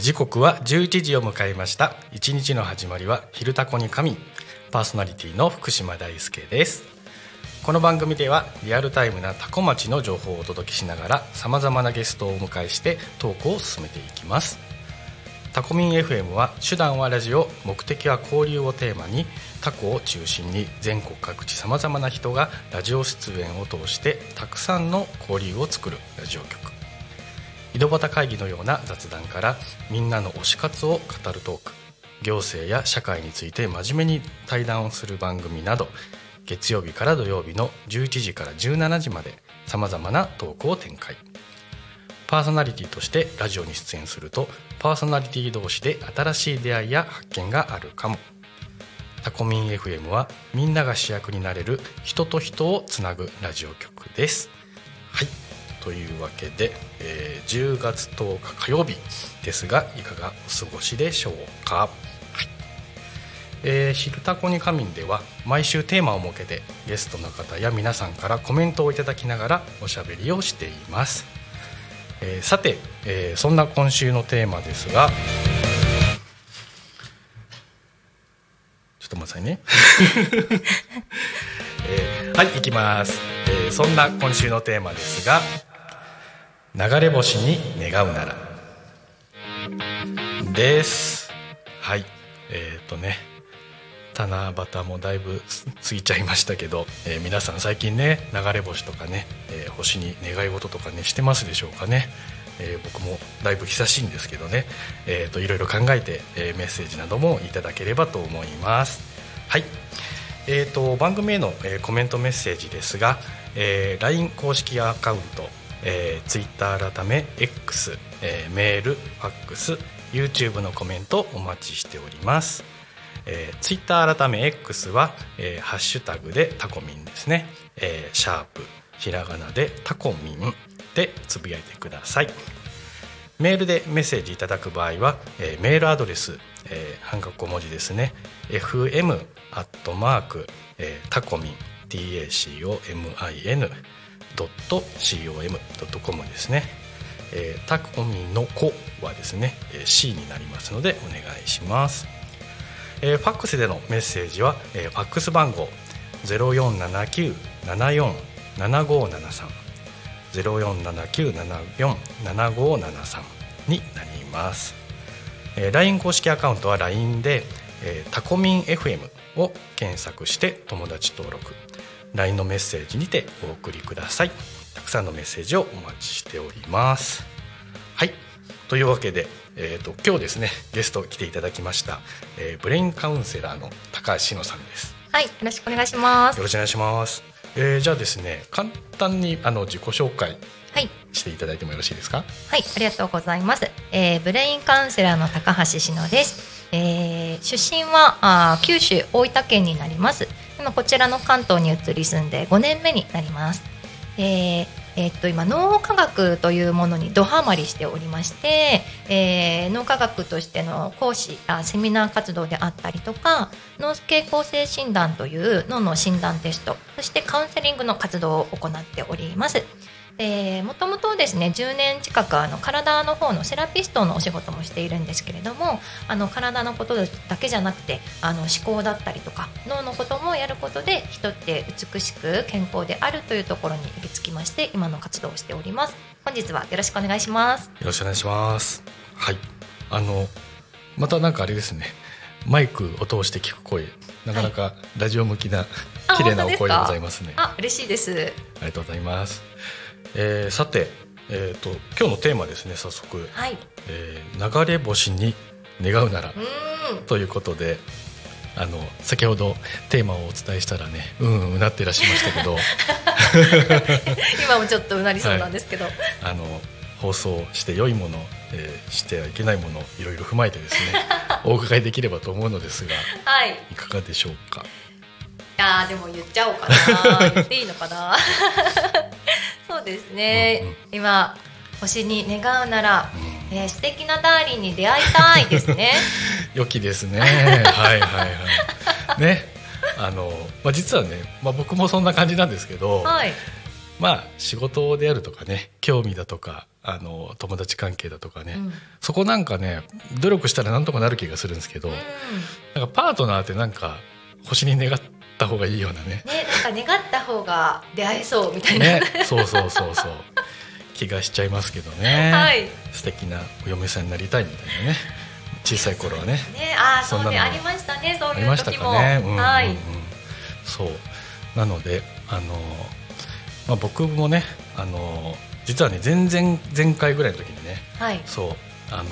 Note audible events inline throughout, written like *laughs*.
時刻は11時を迎えました。一日の始まりは昼タコに神。パーソナリティの福島大輔です。この番組ではリアルタイムなタコ町の情報をお届けしながらさまざまなゲストをお迎えしてトークを進めていきます。タコミン FM は手段はラジオ目的は交流をテーマにタコを中心に全国各地さまざまな人がラジオ出演を通してたくさんの交流を作るラジオ局。井戸端会議のような雑談からみんなの推し活を語るトーク。行政や社会について真面目に対談をする番組など月曜日から土曜日の11時から17時までさまざまなトークを展開。パーソナリティとしてラジオに出演するとパーソナリティ同士で新しい出会いや発見があるかも。タコミン FM はみんなが主役になれる人と人をつなぐラジオ局です。というわけで、えー、10月10日火曜日ですがいかがお過ごしでしょうか、はい。えー、昼タコに仮眠では毎週テーマを設けてゲストの方や皆さんからコメントをいただきながらおしゃべりをしています、えー、さて、えー、そんな今週のテーマですがちょっと待ってくださいね、*laughs* えー、はい行きます、えー、そんな今週のテーマですが流れ星に願うなら。です。はい。えっ、ー、とね。七夕もだいぶ過ぎちゃいましたけど、えー、皆さん最近ね流れ星とかね、えー、星に願い事とかねしてますでしょうかね、えー、僕もだいぶ久しいんですけどね、えーと、いろいろ考えて、え、メッセージなどもいただければと思います。はい。えーと、番組への、え、コメントメッセージですが、えー、LINE 公式アカウント、えー、Twitter 改め X、えー、メールファックス YouTube のコメントお待ちしております。えー、ツイッター改め X は、えー、ハッシュタグでタコミンですね、えー、シャープひらがなでタコミンでつぶやいてください。メールでメッセージいただく場合は、えー、メールアドレス、えー、半角小文字ですね。fm アットマーク、タコミン tacomin.com ですね、えー、タコミンの「子」はですね C になりますのでお願いします。えー、ファックスでのメッセージは、えー、ファックス番号0479747573 0479747573になります、えー、LINE 公式アカウントは LINE で、えー、タコミン FM を検索して友達登録 LINE のメッセージにてお送りください。たくさんのメッセージをお待ちしております。はい。というわけでえーと、今日ですねゲスト来ていただきました、えー、ブレインカウンセラーの高橋乃さんです。はいよろしくお願いします。よろしくお願いします、えー、じゃあですね簡単にあの自己紹介はい。していただいてもよろしいですか？はいありがとうございます、えー、ブレインカウンセラーの高橋しのです、えー、出身はあ九州大分県になります今こちらの関東に移り住んで5年目になります、えーえっと今脳科学というものにドハマりしておりまして、えー、脳科学としての講師あセミナー活動であったりとか脳系構成診断という脳の診断テストそしてカウンセリングの活動を行っております。でもともとですね10年近くあの体の方のセラピストのお仕事もしているんですけれどもあの体のことだけじゃなくてあの思考だったりとか脳のこともやることで人って美しく健康であるというところに行き着きまして今の活動をしております。本日はよろしくお願いします。よろしくお願いします。はい。あのまたなんかあれですね。マイクを通して聞く声なかなかラジオ向きな、あ綺麗なお声でございますね。あ嬉しいです。ありがとうございます。えーさて、えっ、と今日のテーマですね早速、はい。えー流れ星に願うなら。ということで。あの先ほどテーマをお伝えしたらねうんうんうなってらっしゃいましたけど。*laughs* 今もちょっとうなりそうなんですけど、あの放送して良いもの、えーしてはいけないものいろいろ踏まえてですね *laughs* お伺いできればと思うのですがはい。いかがでしょうか？あーでも言っちゃおうかな言っていいのかなそうですね、うんうん。今星に願うなら、うん。えー素敵なダーリンに出会いたいですね。*laughs* 良きですね。はいはいはい。ね。あの、まあ、実はね、まあ、僕もそんな感じなんですけど、はい。まあ仕事であるとかね興味だとかあの友達関係だとかね、うん。そこなんかね努力したらなんとかなる気がするんですけど、うん。なんかパートナーってなんか星に願った方がいいようなね。ねなんか願った方が出会えそうみたいな、ねそうそうそうそう。気がしちゃいますけどね、はい。素敵なお嫁さんになりたいみたいなね。小さい頃はね。ねあーそうねありましたねそういありましたう時も、かね。うんうんうん。はい。そう。なのであの、まあ、僕もねあの実はね前々前回ぐらいの時にねはい。そうあの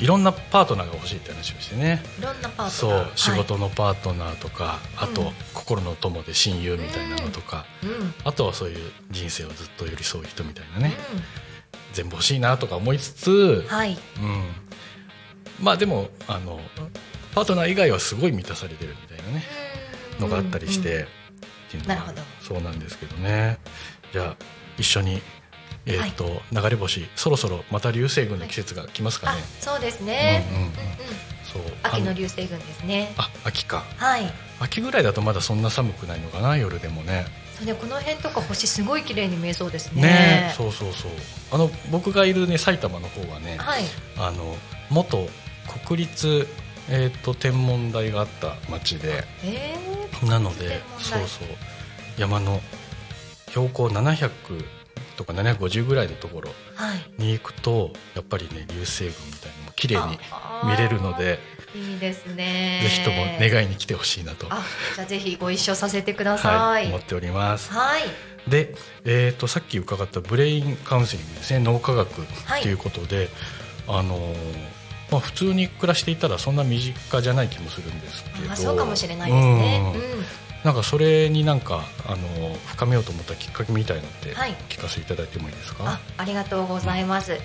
いろんなパートナーが欲しいって話をしてね。いろんなパートナー。そう仕は事のパートナーとか、あと、うん心の友で親友みたいなのとか、い、うん。うんあとはそういう人生をずっと寄り添う人みたいなね、全部欲しいなとか思いつつ、はい。うん、まあでもあのパートナー以外はすごい満たされてるみたいなね。のがあったりして、うんっていうのはなるほど。そうなんですけどね。じゃあ一緒に、えーと流れ星そろそろまた流星群の季節が来ますかあね、そうですね、うんうんうん。そう秋のあ流星群ですね。あ秋か。はい。秋ぐらいだとまだそんな寒くないのかな夜でもね。そうねこの辺とか星すごい綺麗に見えそうですね。ねそうそうそう。あの僕がいるね埼玉の方はね、はい。あの元国立、えー、と天文台があった町でえなのでそうそう。山の標高700とか750ぐらいのところに行くとやっぱりね流星群みたいなのも綺麗に見れるのでいいですね。ぜひとも願いに来てほしいなと、あじゃあぜひご一緒させてくださはいい、思っております。はい。で、えー、とさっき伺ったブレインカウンセリングですね脳科学ということで、あのーまあ、普通に暮らしていたらそんな身近じゃない気もするんですけど。あそうかもしれないですね。うんうんなんかそれになんか、あのー深めようと思ったきっかけみたいのってはい。聞かせていただいてもいいですか、あありがとうございます、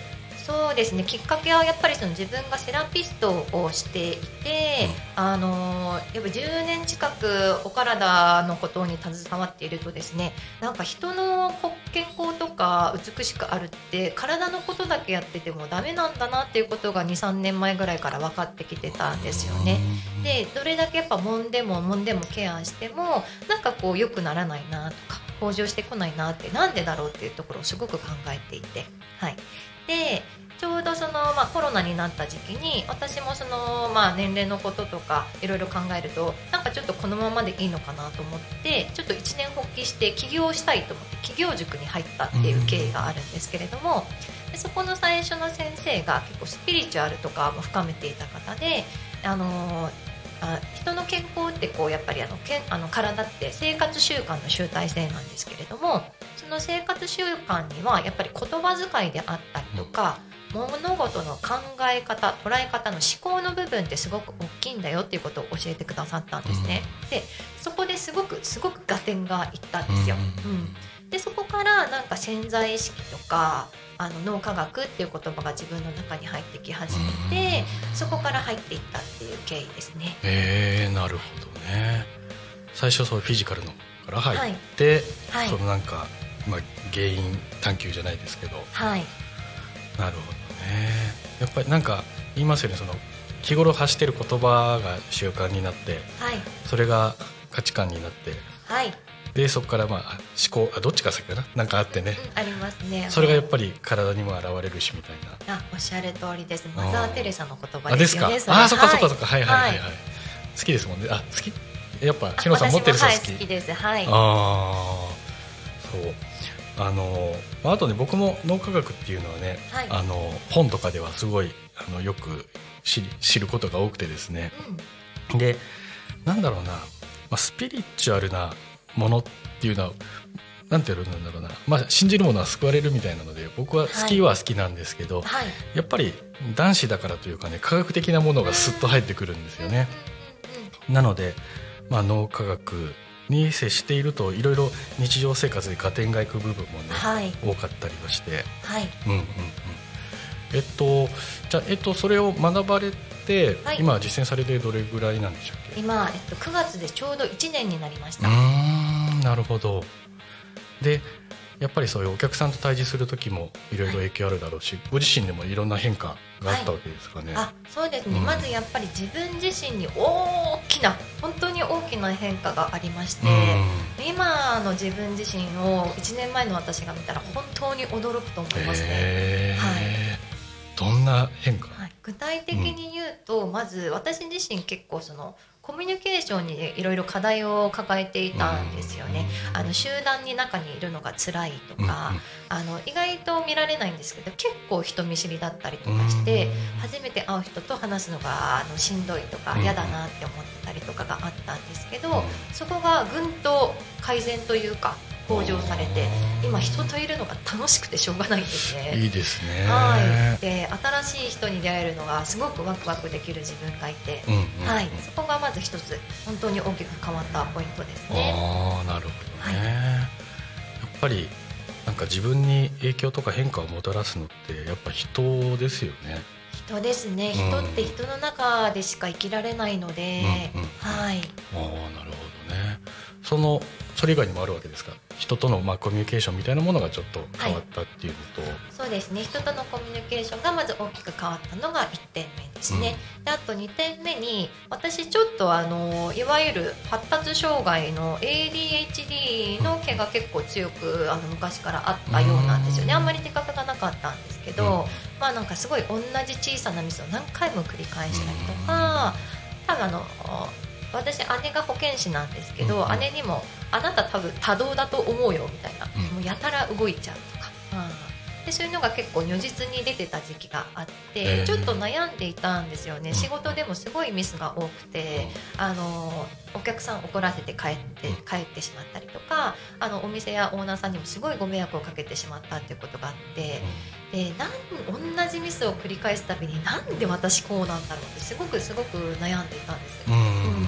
そうですね。きっかけはやっぱりその自分がセラピストをしていて、あのやっぱ10年近くお体のことに携わっているとですねなんか人の健康とか美しくあるって体のことだけやっててもダメなんだなっていうことが23年前ぐらいから分かってきてたんですよね。でどれだけやっぱ揉んでも揉んでもケアしてもなんかこう良くならないなとか向上してこないなってなんでだろうっていうところをすごく考えていて。はいでちょうどその、まあ、コロナになった時期に私もその、まあ、年齢のこととかいろいろ考えるとなんかちょっとこのままでいいのかなと思ってちょっと一年発起して起業したいと思って起業塾に入ったっていう経緯があるんですけれども、でそこの最初の先生が結構スピリチュアルとかも深めていた方で、あのあ人の健康ってこうやっぱりあのけあの体って生活習慣の集大成なんですけれどもその生活習慣にはやっぱり言葉遣いであったりとか、物事の考え方捉え方の思考の部分ってすごく大きいんだよっていうことを教えてくださったんですね。でそこですごくすごく合点がいったんですよ。うん。うん。でそこからなんか潜在意識とかあの脳科学っていう言葉が自分の中に入ってき始めてそこから入っていったっていう経緯ですね。えー、なるほどね。最初そうフィジカルのから入って、はい。そのなんか、まあ、原因探求じゃないですけど。はい、なるほどね。やっぱりなんか言いますよねその日頃発してる言葉が習慣になってはい、それが価値観になって。はい、でそこからまあ思考あどっちが先かな？なんかあってね。うんありますね。それがやっぱり体にも現れるしみたいな。あおっしゃる通りです。マザー・テレサの言葉あですかですよねそれ。あそっかそっかはい。そっか。はいはいはいはい、はい。好きですもんね。あ好き？やっぱしのさん持ってる人好き？はい好きです。はい。ああそうあのまああとね僕も脳科学っていうのはね、はい。あの本とかではすごいあのよく知り知ることが多くてですね。うん。でなんだろうな、まあ、スピリチュアルなものっていうのはなんて言うんだろうな、まあ、信じるものは救われるみたいなので僕は好きは好きなんですけど、はい。やっぱり男子だからというかね科学的なものがスッと入ってくるんですよね。なので、まあ、脳科学に接しているといろいろ日常生活で合点がいく部分もね、はい。多かったりはして、はい。うんうんうん、えっとじゃあ、えっと、それを学ばれて、はい。今実践されてどれぐらいなんでしょう今、えっと、9月でちょうど1年になりましうた、なるほど。でやっぱりそういうお客さんと対峙する時もいろいろ影響あるだろうし、ご自身でもいろんな変化があったわけですかね。あそうですね、うん。まずやっぱり自分自身に大きな本当に大きな変化がありまして、うん。今の自分自身を1年前の私が見たら本当に驚くと思いますね、はい。どんな変化、はい、具体的に言うと、まず私自身結構そのコミュニケーションにいろいろ課題を抱えていたんですよね。あの集団に中にいるのが辛いとか、あの意外と見られないんですけど結構人見知りだったりとかして、初めて会う人と話すのがあのしんどいとかうん嫌だなって思ってたりとかがあったんですけど、うん。そこがぐんと改善というか向上されて今人といるのが楽しくてしょうがないんですね。いいですね。はい、で新しい人に出会えるのがすごくワクワクできる自分がいて、うんうんはい、そこがまず一つ本当に大きく変わったポイントですね。ああなるほどね、はいやっぱりなんか自分に影響とか変化をもたらすのってやっぱ人ですよね。人ですね、うん人って人の中でしか生きられないので、うんうんはい、ああなるほどね。そのそれ以外にもあるわけですか？人とのまあコミュニケーションみたいなものがちょっと変わったっていうのと、そうですね。人とのコミュニケーションがまず大きく変わったのが1点目ですね、であと2点目に私ちょっとあのいわゆる発達障害の ADHD の毛が結構強くあの昔からあったようなんですよね。あんまり自覚がなかったんですけど、まあなんかすごい同じ小さなミスを何回も繰り返したりとか多分あの私姉が保健師なんですけど、うん姉にも「あなた多分多動だと思うよ」みたいな、うん。もうやたら動いちゃうとか、でそういうのが結構如実に出てた時期があって、ちょっと悩んでいたんですよね、うん。仕事でもすごいミスが多くて、あのお客さん怒らせて帰ってうん。帰ってしまったりとかあのお店やオーナーさんにもすごいご迷惑をかけてしまったっていうことがあって。でなん同じミスを繰り返すたびになんで私こうなんだろうってすごくすごく悩んでいたんですよ。うんうん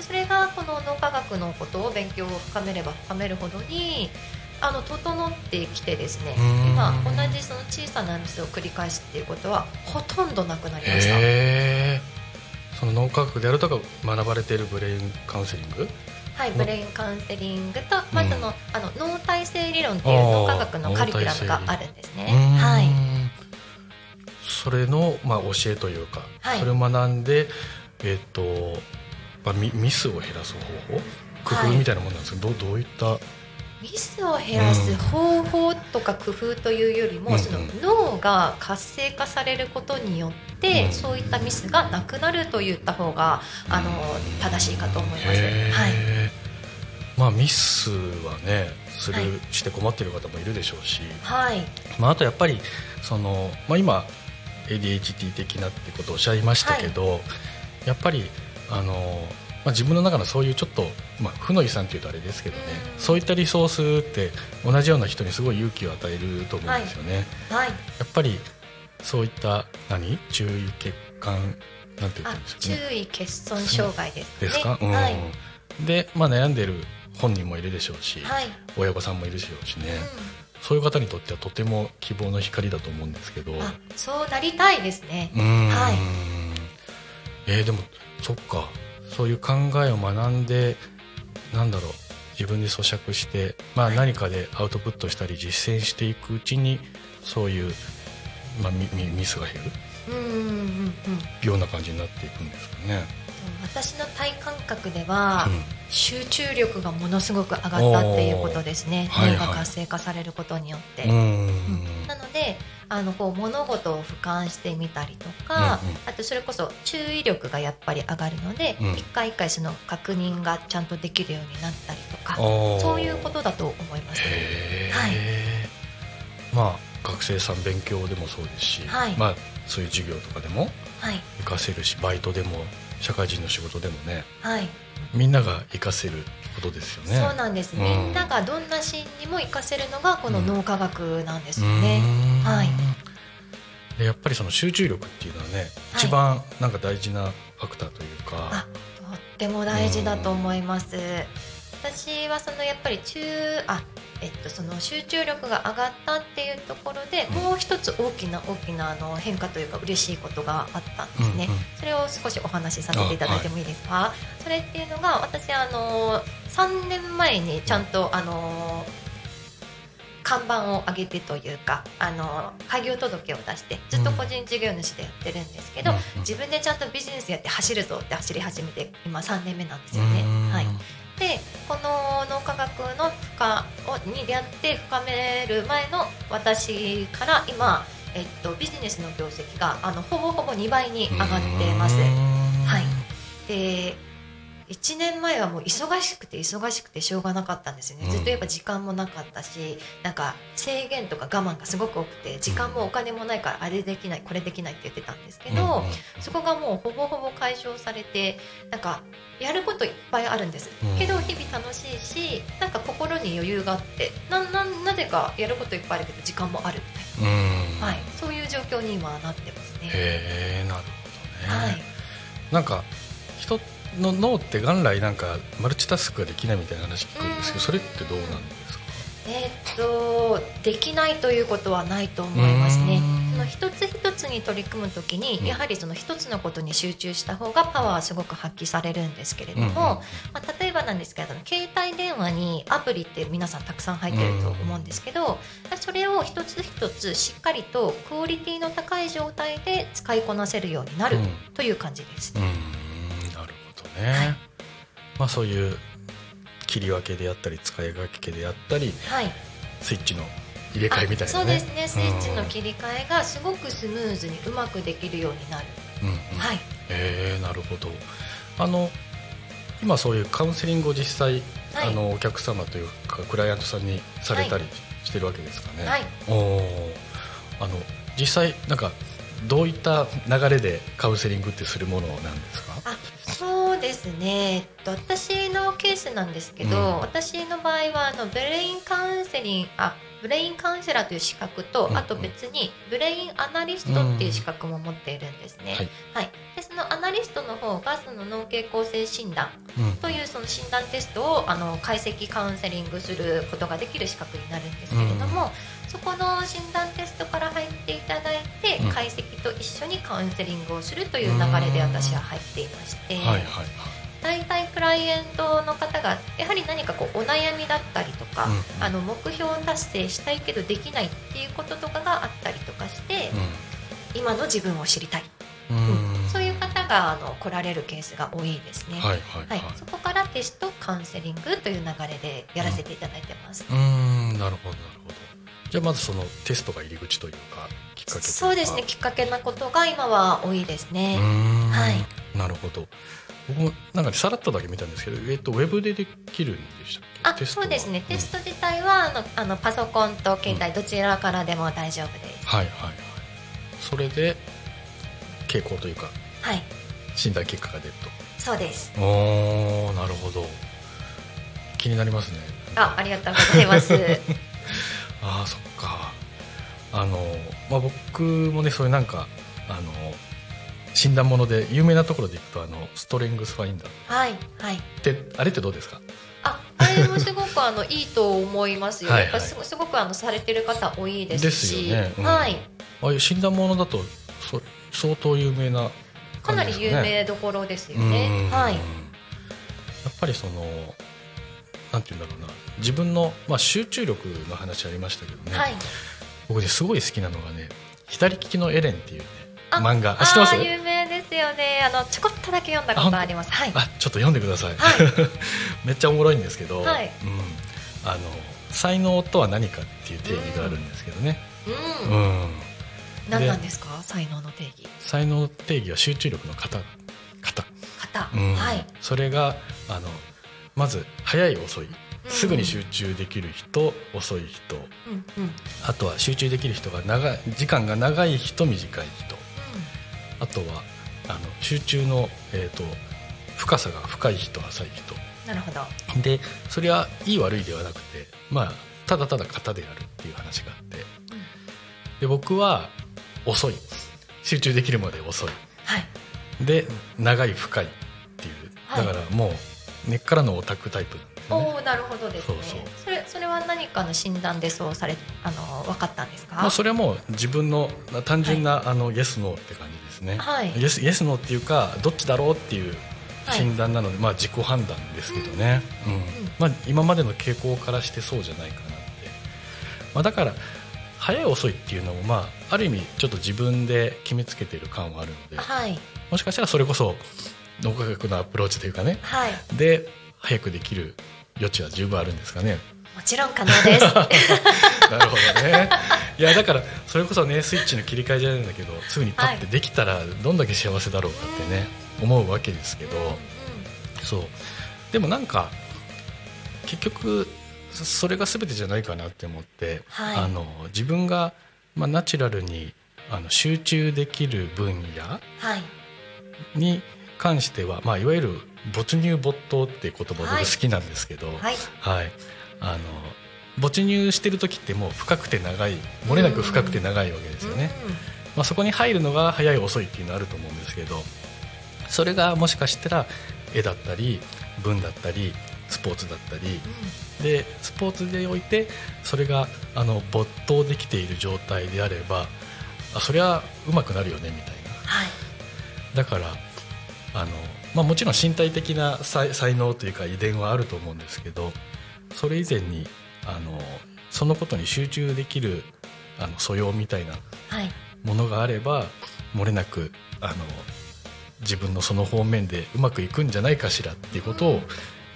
それがこの脳科学のことを勉強を深めれば深めるほどにあの整ってきてですねうん。今同じその小さなミスを繰り返すっていうことはほとんどなくなりました。その脳科学であるとか学ばれているブレインカウンセリング？はい、ブレインカウンセリングと、まあ、そのあの脳体性理論っていう脳科学のカリキュラムがあるんですね。うーん。はい。それの、まあ、教えというか、はい。それを学んで、えっとまあ、ミミスを減らす方法？工夫はい。みたいなものなんですけど、どうどういったミスを減らす方法とか工夫というよりも、うん。その脳が活性化されることによって、うん。そういったミスがなくなると言った方があの正しいかと思います。はい、まあミスはねする、はい。して困ってる方もいるでしょうし、はい、まあ、あとやっぱりその、まあ、今 ADHD 的なってことをおっしゃいましたけど、やっぱりあの、まあ、自分の中のそういうちょっと、まあ、負の遺産っていうとあれですけどね、うん。そういったリソースって同じような人にすごい勇気を与えると思うんですよね。はい、やっぱりそういった何？注意欠陥？なんて言あうんですかね。注意欠損障害ですね。ですか、うん。はい、で、まあ、悩んでる本人もいるでしょうし、はい、親御さんもいるでしょうしね、うそういう方にとってはとても希望の光だと思うんですけど。そうなりたいですね。うーん。はい。えーでもそっかそういう考えを学んでなんだろう自分で咀嚼して、まあ、何かでアウトプットしたり実践していくうちにそういう、まあ、ミミミスが減る。ような感じになっていくんですかね。私の体感覚では、うん。集中力がものすごく上がったっていうことですね。脳が活性化されることによって、うん。うんなのであのこう物事を俯瞰してみたりとか、うんうん。あとそれこそ注意力がやっぱり上がるので、うん。一回一回その確認がちゃんとできるようになったりとかそういうことだと思います。へー。はい。まあ学生さん勉強でもそうですし、はい。まあそういう授業とかでもはい。活かせるしバイトでも社会人の仕事でもねはい、みんなが活かせることですよね。そうなんです、うん。みんながどんなシーンにも活かせるのがこの脳科学なんですようね。ーん。はい。でやっぱりその集中力っていうのはね、はい。一番なんか大事なファクターというか。あ、とっても大事だと思います。私はそのやっぱり中あえっとその集中力が上がったっていうところで、うんもう一つ大きな大きなあの変化というか嬉しいことがあったんですね。うんうんそれを少しお話しさせていただいてもいいですか？それっていうのが私あの3年前にちゃんとあの看板を上げてというかあの開業届を出してずっと個人事業主でやってるんですけど、うんうん自分でちゃんとビジネスやって走るぞって走り始めて今3年目なんですよね。この脳科学の深をに出会って深める前の私から今、えっと、ビジネスの業績があのほぼほぼ2倍に上がってます。はいで1年前はもう忙しくて忙しくてしょうがなかったんですよね、うん。ずっとやっぱ時間もなかったしなんか制限とか我慢がすごく多くて時間もお金もないからあれできないこれできないって言ってたんですけど、そこがもうほぼほぼ解消されてなんかやることいっぱいあるんです、うん。けど日々楽しいしなんか心に余裕があってなななぜかやることいっぱいあるけど時間もあるみたいうん。な、はい、そういう状況に今はなってますね。へえなるほどね、はい。なんか人の脳って元来なんかマルチタスクができないみたいな話聞くんですけどうん。それってどうなんですか？えーっとできないということはないと思いますね。うん。その一つ一つに取り組むときうん。にやはりその一つのことに集中した方がパワーはすごく発揮されるんですけれども、まあ、例えばなんですけど携帯電話にアプリって皆さんたくさん入ってると思うんですけどそれを一つ一つしっかりとクオリティの高い状態で使いこなせるようになるうん。という感じです。うーんなるほどね、まあそういう切り分けであったり使い分けであったりはい。スイッチの入れ替えみたいなね。そうですね。スイッチのうん。切り替えがすごくスムーズにうまくできるようになる、うんうん。はい。へえなるほど。あの今そういうカウンセリングを実際、はい。あのお客様というかクライアントさんにされたりしてるわけですかね、はい。おー。あの実際なんかどういった流れでカウンセリングってするものなんですか？あですね、えっと、私のケースなんですけど、うん。私の場合はあのブレインカウンセリングあブレインカウンセラーという資格と、うんあと別にブレインアナリストっていう資格も持っているんですね。はい。はい、でそのアナリストの方がその脳傾向性診断うん。というその診断テストをあの解析カウンセリングすることができる資格になるんですけれども、そこの診断テストから入っていただいて、うん。解析と一緒にカウンセリングをするという流れで私は入っていまして、はいはいはい。大体クライアントの方がやはり何かこうお悩みだったりとか、うん。あの目標達成したいけどできないっていうこととかがあったりとかして、今の自分を知りたい、うん。うん。そういう方があの来られるケースが多いですね。はいはいははい。い、そこからテストカウンセリングという流れでやらせていただいてます。うーん。なるほどなるほどじゃあまずそのテストが入り口というかきっかけそうですねきっかけなことが今は多いですうね。はい。なるほど。僕もなんかねさらっとだけ見たんですけど、えっと、ウェブでできるんでしたっけ？あそうですね。テスト自体はあのあのパソコンと携帯どちらからでも大丈夫です。はいはいはい。それで傾向というかはい。診断結果が出るそうです。とおーなるほど。気になりますね。あありがとうございます。*laughs* ああそっかあの、まあ、僕もねそういうなんかあの診断もので有名なところでいくとあのストレングスファインダーはいはい。ってあれってどうですか？ああれもすごくあの *laughs* いいと思いますよ。はいやっぱすごすごくあのされてる方多いですし、ですよねうんはい。ああいう診断ものだとそ相当有名なかなり有名どころですようんね。はいや。っぱりそのなんて言うんだろうな。自分の、まあ、集中力の話ありましたけどね、はい。僕ねすごい好きなのがね左利きのエレンっていうねあ漫画。あ知ってます？有名ですよね。あのちょこっとだけ読んだことあります。はい。あちょっと読んでください、は *laughs* めっちゃおもろいんですけど、はい。うん、あの才能とは何かっていう定義があるんですけどね、ううん。ん何なんですか？才能の定義。才能の定義は集中力の型。型、型、うん。はい。それがあのまず早い遅い。すぐに集中できる人、遅い人。うんうん。うんあとは集中できる人が長い時間が長い人短い人あとはあの集中の、えー、と深さが深い人浅い人なるほど。でそれはいい悪いではなくてまあただただ型であるっていう話があって。で僕は遅い。集中できるまで遅い。はい。で長い深いっていう。はい。だからもう根っからのオタクタイプね、おおなるほどですね。そうそう。それそれは何かの診断でそうされあの分かったんですか？まあ、それはもう自分の単純な、あのイエスノーって感じですね、はい。イエスイエスノーっていうかどっちだろうっていうはい。診断なので、まあ自己判断ですけどね、うん。まあ、今までの傾向からしてそうじゃないかなって、まあ、だから早い遅いっていうのも、まあ、ある意味ちょっと自分で決めつけてる感はあるので。はい。もしかしたらそれこそ脳科学のアプローチというかね。はい。で早くできる余地は十分あるんですかね。もちろん可能です。*laughs* なるほどね。いやだからそれこそねスイッチの切り替えじゃないんだけどすぐにパッてできたらどんだけ幸せだろうかってね思うわけですけど。そう。でもなんか結局そそれが全てじゃないかなって思って、はい。あの自分が、まあ、ナチュラルにあの集中できる分野はい。に関しては、まあ、いわゆる没入没頭っていう言葉はい。僕好きなんですけど、はい。はい、あの没入してる時ってもう深くて長い漏れなく深くて長いわけですよね、まあ、そこに入るのが早い遅いっていうのはあると思うんですけどそれがもしかしたら絵だったり文だったりスポーツだったりでスポーツでおいてそれがあの没頭できている状態であればあそりゃうまくなるよねみたいな。はい。だからあの、まあ、もちろん身体的な才才能というか遺伝はあると思うんですけどそれ以前にあのそのことに集中できるあの素養みたいなはい。ものがあれば漏れなくあの自分のその方面でうまくいくんじゃないかしらっていうことを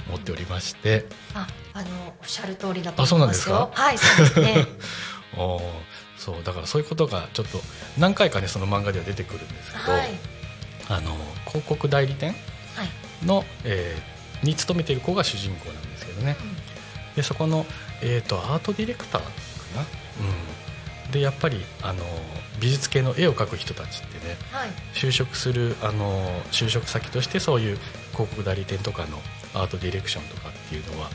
思っておりまして、ああのおっしゃる通りだとあそう思ないんですか？ますよはいそうですね。*laughs* おーそうだからそういうことがちょっと何回かねその漫画では出てくるんですけど、はいあの広告代理店はい。の、えーに勤めている子が主人公なんですけどね、でそこの、えー、とアートディレクターかな、うん、でやっぱりあの美術系の絵を描く人たちってねはい。就職するあの就職先としてそういう広告代理店とかのアートディレクションとかっていうのは、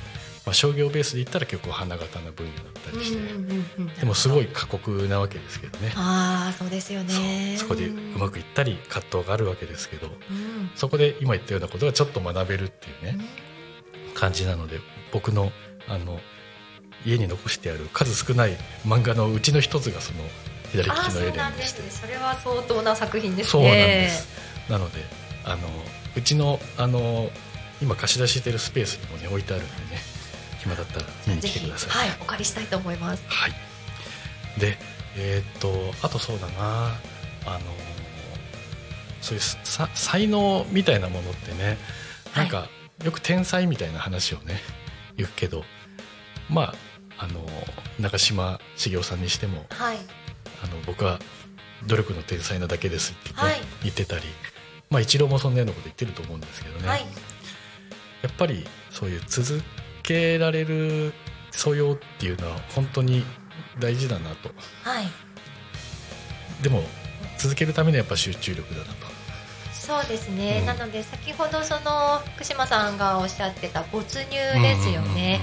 まあ、商業ベースで言ったら結構花形な分野だったりして、うんうんうんうん。でもすごい過酷なわけですけどね。ああそうですよね。そこでうまくいったり葛藤があるわけですけどうん。そこで今言ったようなことがちょっと学べるっていうね、感じなので僕のあの家に残してある数少ない漫画のうちの一つがその左利きのエレそうなんでンでしてす。ねそれは相当な作品ですね。そうなんです。なのであのうちのあの今貸し出ししてるスペースにもね置いてあるんでね暇だったら見に来てください。はいお借りしたいと思います。はい。でえーっとあとそうだな。あのそういうさ才能みたいなものってねなんか、よく天才みたいな話をね言うけどまああの中島茂雄さんにしてもはい。あの僕は努力の天才なだけですって、ねはい。言ってたりまあ一郎もそんなようなこと言ってると思うんですけどね、はい。やっぱりそういう続けられる素養っていうのは本当に大事だなと。はい。でも続けるためにはやっぱ集中力だなと。そうですね、うん。なので先ほどその福島さんがおっしゃってた没入ですよね、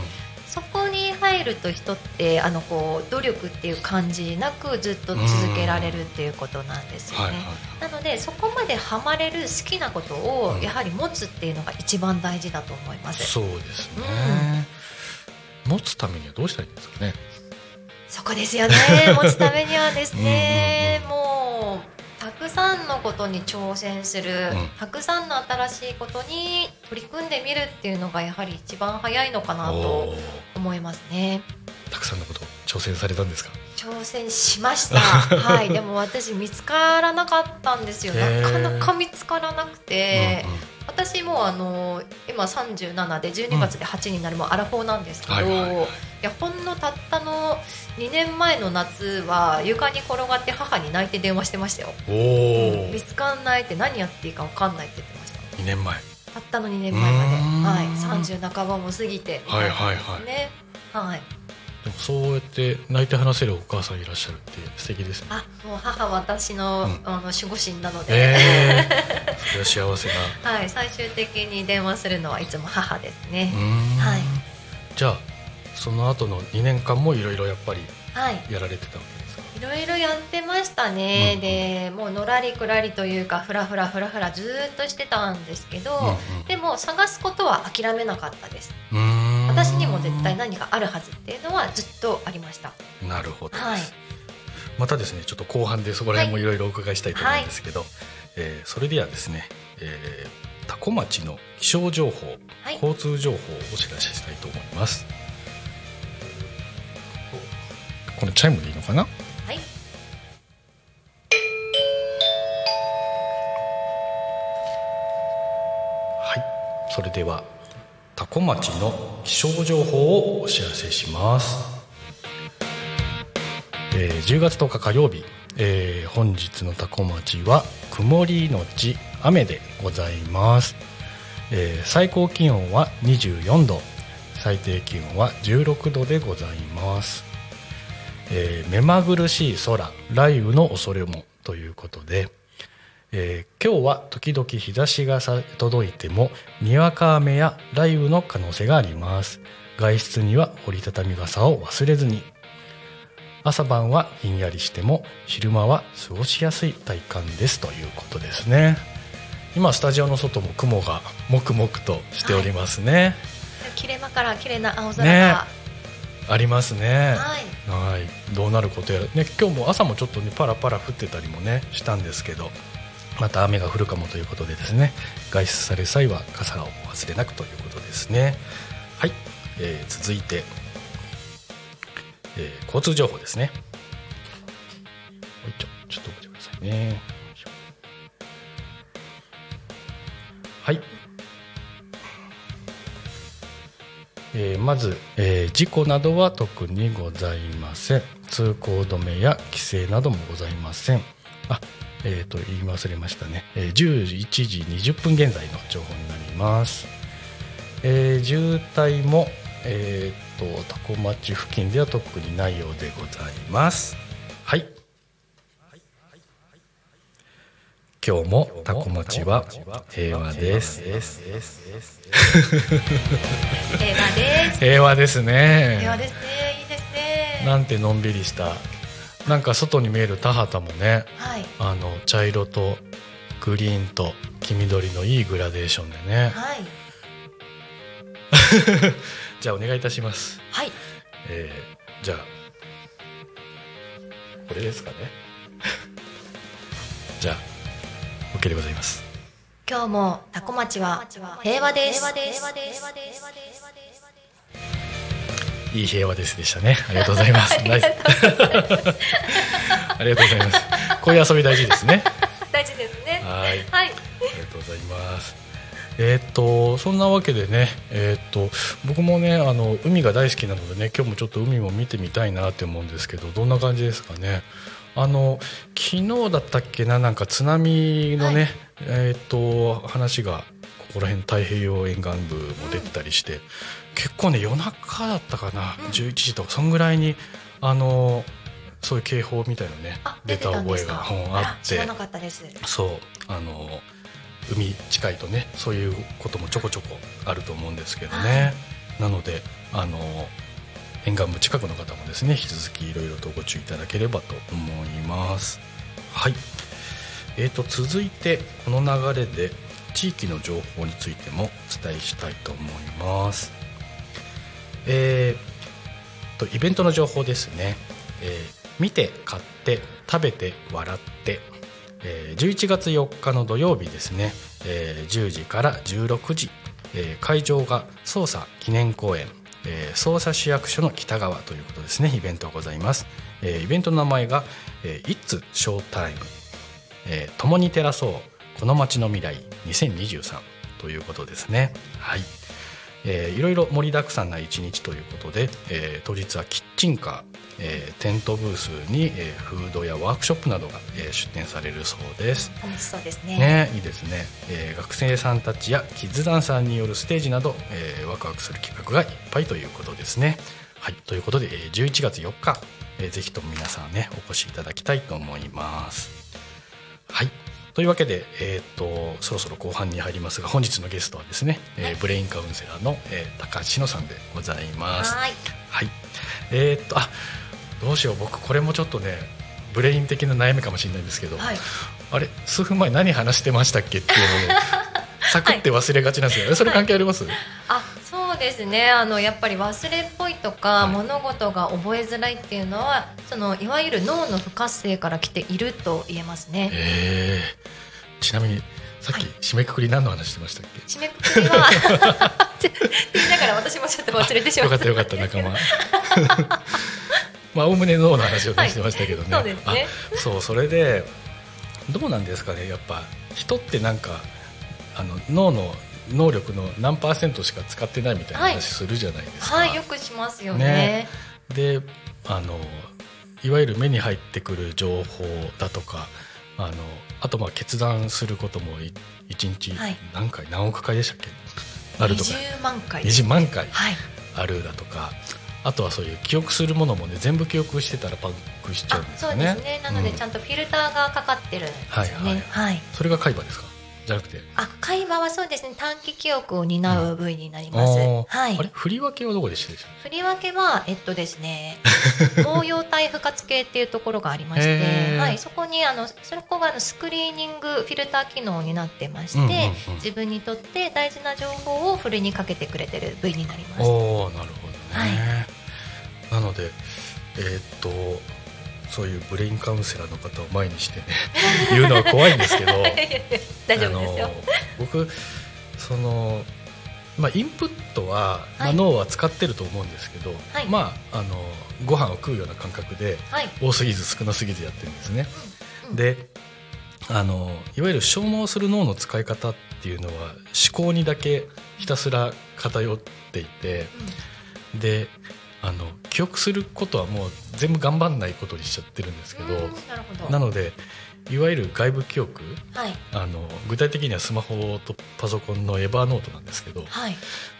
そこに入ると人ってあのこう努力っていう感じなくずっと続けられるっていうことなんですよね、はいはいなのでそこまでハマれる好きなことをうん。やはり持つっていうのが一番大事だと思います、そうですね、持つためにはどうしたらいいんですかね。そこですよね。持つためにはですね。もうたくさんのことに挑戦する、うん。たくさんの新しいことに取り組んでみるっていうのがやはり一番早いのかなと思いますね。たくさんのことを挑戦されたんですか？挑戦しました。*laughs* はい。でも私見つからなかったんですよ。なかなか見つからなくて、うんうん私もあの今37で12月で8になるもうアラフォーなんですけど、はいはいはい。いやほんのたったの2年前の夏は床に転がって母に泣いて電話してましたよ、見つかんないって何やっていいか分かんないって言ってました。2年前。たったの2年前まで、はい、30半ばも過ぎて。はいはいはい。ね。はいでもそうやって泣いて話せるお母さんいらっしゃるって素敵ですね。あもう母は私の,、うん。あの守護神なので、ええ。*laughs* それは幸せな。はい、最終的に電話するのはいつも母ですね。はい。じゃあその後の2年間もいろいろやっぱりはい。やられてたわけいろいろやってましたね、うんでもうのらりくらりというかふらふらふらふらずーっとしてたんですけど、でも探すことは諦めなかったです。私にも絶対何かあるはずっていうのはずっとありました。なるほど。です、はい。またですねちょっと後半でそこら辺もい。ろいろお伺いしたいと思うんですけど、えーそれではですね、えー、多古町の気象情報、はい。交通情報をお知らせしたいと思います。このチャイムでいいのかな？それでは多古町の気象情報をお知らせします、えー10月10日火曜日、えー本日の多古町は曇りのち雨でございます、えー最高気温は24度最低気温は16度でございます、えー目まぐるしい空雷雨の恐れもということで、えー今日は時々日差しがさ届いてもにわか雨や雷雨の可能性があります。外出には折りたたみ傘を忘れずに。朝晩はひんやりしても昼間は過ごしやすい体感ですということですね。今スタジオの外も雲がもくもくとしておりますね、切れ間から綺麗な青空ね。が、ありますね。はい。はい、どうなることやら、ね、今日も朝もちょっとねパラパラ降ってたりもねしたんですけどまた雨が降るかもということでですね外出される際は傘をお忘れなくということですね。はい、えー続いて、えー交通情報ですね。ちょちょっとお待ちくださいね。はい。えーまず、えー事故などは特にございません。通行止めや規制などもございません。あえー、と言い忘れましたね、えー11時20分現在の情報になります、えー渋滞もえー、と多古町付近では特にないようでございます。はい。今日も多古町は平和です。平和です。平和ですね。平和ですね。いいですね。なんてのんびりしたなんか外に見える田畑もねはい。あの茶色とグリーンと黄緑のいいグラデーションでね。はい。*laughs* じゃあお願いいたします、はい。えーじゃあこれですかね。*laughs* じゃあ OK でございます。今日もタコ町は平和ですいい平和ですでしたね。ありがとうございます。*laughs* *laughs* ありがとうございます。こういう遊び大事ですね。大事ですね。はい。はい。ありがとうございます。えーっとそんなわけでね、えーっと僕もねあの海が大好きなのでね今日もちょっと海も見てみたいなって思うんですけどどんな感じですかね？あの昨日だったっけな？なんか津波のね、はい。えーっと話がここら辺太平洋沿岸部も出てたりして、結構ね夜中だったかな、うん。11時とかそんぐらいにあのそういう警報みたいなのねあ出た覚えがかうんあって。そうあの海近いとねそういうこともちょこちょこあると思うんですけどね、なのであの沿岸部近くの方もですね引き続きいろいろとご注意いただければと思います。はい。えー、と続いてこの流れで地域の情報についてもお伝えしたいと思いますえー、とイベントの情報ですね、えー見て買って食べて笑って。えー11月4日の土曜日ですね、えー10時から16時、えー会場が捜査記念公園、えー、市役所の北側ということですね。イベントがございます、えー、イベントの名前が「えー、It's Showtime、えー、共に照らそう。この街の未来。2023」ということですね。はい。えー、いろいろ盛りだくさんな一日ということで、えー、当日はキッチンカー、えー、テントブースに、えー、フードやワークショップなどが、えー、出展されるそうです。楽しそうですね。ねいいですね、えー、学生さんたちやキッズダンサーによるステージなど、えー、ワクワクする企画がいっぱいということですね。はいということで、えー、11月4日、えー、ぜひとも皆さんねお越しいただきたいと思います。はいというわけで、えーと、そろそろ後半に入りますが本日のゲストはですね、えー、ブレインカウンセラーの、えー、高橋志乃さんでございます。はい。はい。えー、っとあどうしよう僕これもちょっとねブレイン的な悩みかもしれないんですけど、はい、あれ数分前何話してましたっけっていうのを *laughs* サクって忘れがちなんですよ、はい、それ関係あります、あそうですね。あのやっぱり忘れっぽいとか、はい、物事が覚えづらいっていうのはそのいわゆる脳の不活性から来ていると言えますね。え。ー、ちなみにさっき締めくくり何の話してましたっけ、締めくくりは言いながら私もちょっと忘れてしまった。よかったよかった仲間。まあおおむね脳の話を、ね、してましたけどね。*laughs* そうですね。そうそれでどうなんですかね。やっぱ人ってなんかあの脳の能力の何パーセントしか使ってないみたいな話するじゃないですか。はい、はい、よくしますよね。ね。であのいわゆる目に入ってくる情報だとかあのあとまあ決断することも一日何回、はい、何億回でしたっけ？あるとか。20万回。20万回あるだとか、はい、あとはそういう記憶するものもね全部記憶してたらパンクしちゃうんですよね。そうですね。なのでちゃんとフィルターがかかってるんですね。はいはい、はい、それが海馬ですか？じゃなくて。あ会話はそうですね。短期記憶を担う部位になります、うん、はい。あれ？振り分けはどこでしたでしょ振り分けはえっとですね *laughs* 応用体不活系っていうところがありましてはい。そこにあのそれこがあのスクリーニングフィルター機能になってまして、うんうんうん、自分にとって大事な情報をふるにかけてくれてる部位になります。おなるほどね、はい、なのでえー、っとそういうブレインカウンセラーの方を前にしてね *laughs* 言うのは怖いんですけど *laughs* 大丈夫ですよ。僕そのまあ、インプットは、まあ、脳は使ってると思うんですけど、はい、まあ、あのご飯を食うような感覚で、はい、多すぎず少なすぎずやってるんですね。うんうん、であのいわゆる消耗する脳の使い方っていうのは思考にだけひたすら偏っていて、うん、であの記憶することはもう全部頑張んないことにしちゃってるんですけどなのでいわゆる外部記憶、はい、あの具体的にはスマホとパソコンのエバーノートなんですけど、はい、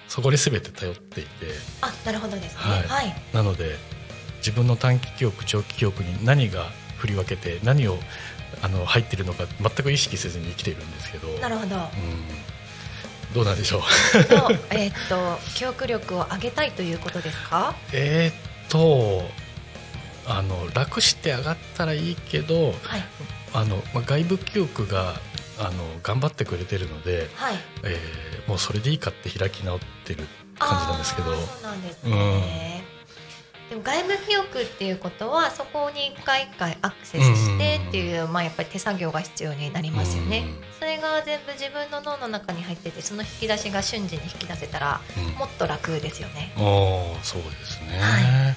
そこに全て頼っていてあなるほどですね、はい、はい、なので自分の短期記憶長期記憶に何が振り分けて何をあの入ってるのか全く意識せずに生きているんですけど。なるほど、うんどうなんでしょう。えっと記憶力を上げたいということですか？えっとあの楽して上がったらいいけど、はい、あのまあ、外部記憶があの頑張ってくれてるので、はい、えー、もうそれでいいかって開き直ってる感じなんですけど。そうなんですね、うんでも外部記憶っていうことはそこに一回一回アクセスしてっていう、まあ、やっぱり手作業が必要になりますよね。それが全部自分の脳の中に入っててその引き出しが瞬時に引き出せたら、もっと楽ですよね。ああそうですね、はい、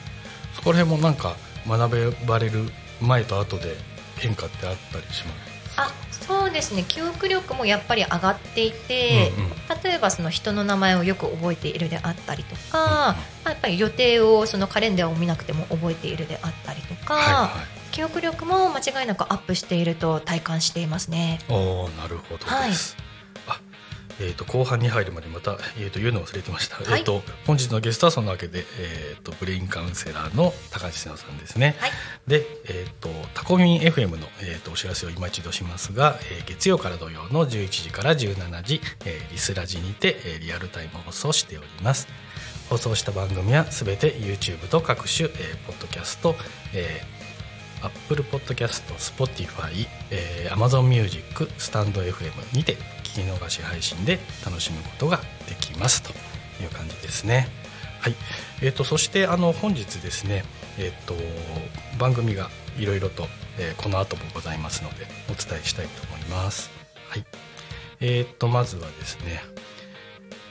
そこら辺もなんか学ばれる前と後で変化ってあったりします？あそうですね。記憶力もやっぱり上がっていて、うんうん、例えばその人の名前をよく覚えているであったりとか、うん、やっぱり予定をそのカレンダーを見なくても覚えているであったりとか、はいはい、記憶力も間違いなくアップしていると体感していますね。おなるほどです、はいえーと、後半に入るまでまた、えーと、言うのを忘れてました、はい、えーと、本日のゲストはそのわけで、えー、とブレインカウンセラーの高橋瀬さんですね、はい、で、えー、とタコミン FM の、えー、とお知らせを今一度しますが、えー、月曜から土曜の11時から17時、えー、リスラジにて、えー、リアルタイム放送しております。放送した番組はすべて YouTube と各種、えー、ポッドキャスト、えー Apple Podcast、Spotify、えー、Amazon Music、スタンド FM にて聞き逃し配信で楽しむことができますという感じですね。はい、えーと、そしてあの本日ですね、えーと、番組がいろいろと、えー、この後もございますのでお伝えしたいと思います。はい、えーとまずはですね、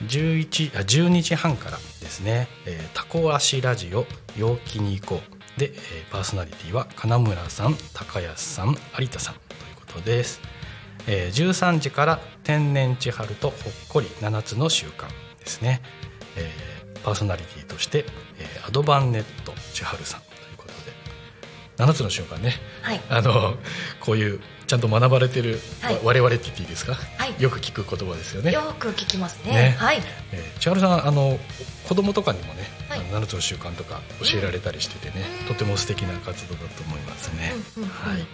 11あ12時半からですね「えー、タコ足ラジオ陽気に行こう」で、えー、パーソナリティは金村さん高安さん有田さんということです、えー、13時から「天然千春とほっこり7つの習慣」ですね、えー、パーソナリティとして、えー、アドバンネット千春さんということで。7つの習慣ね。はい。あのこういうちゃんと学ばれてる、はい。わ我々って言っていいですか、はい。よく聞く言葉ですよね。よく聞きますね。ね。はい。えー千春さんあの子供とかにもね、はい。あの7つの習慣とか教えられたりしててね、うん。とても素敵な活動だと思いますね。うんうんうん。はい。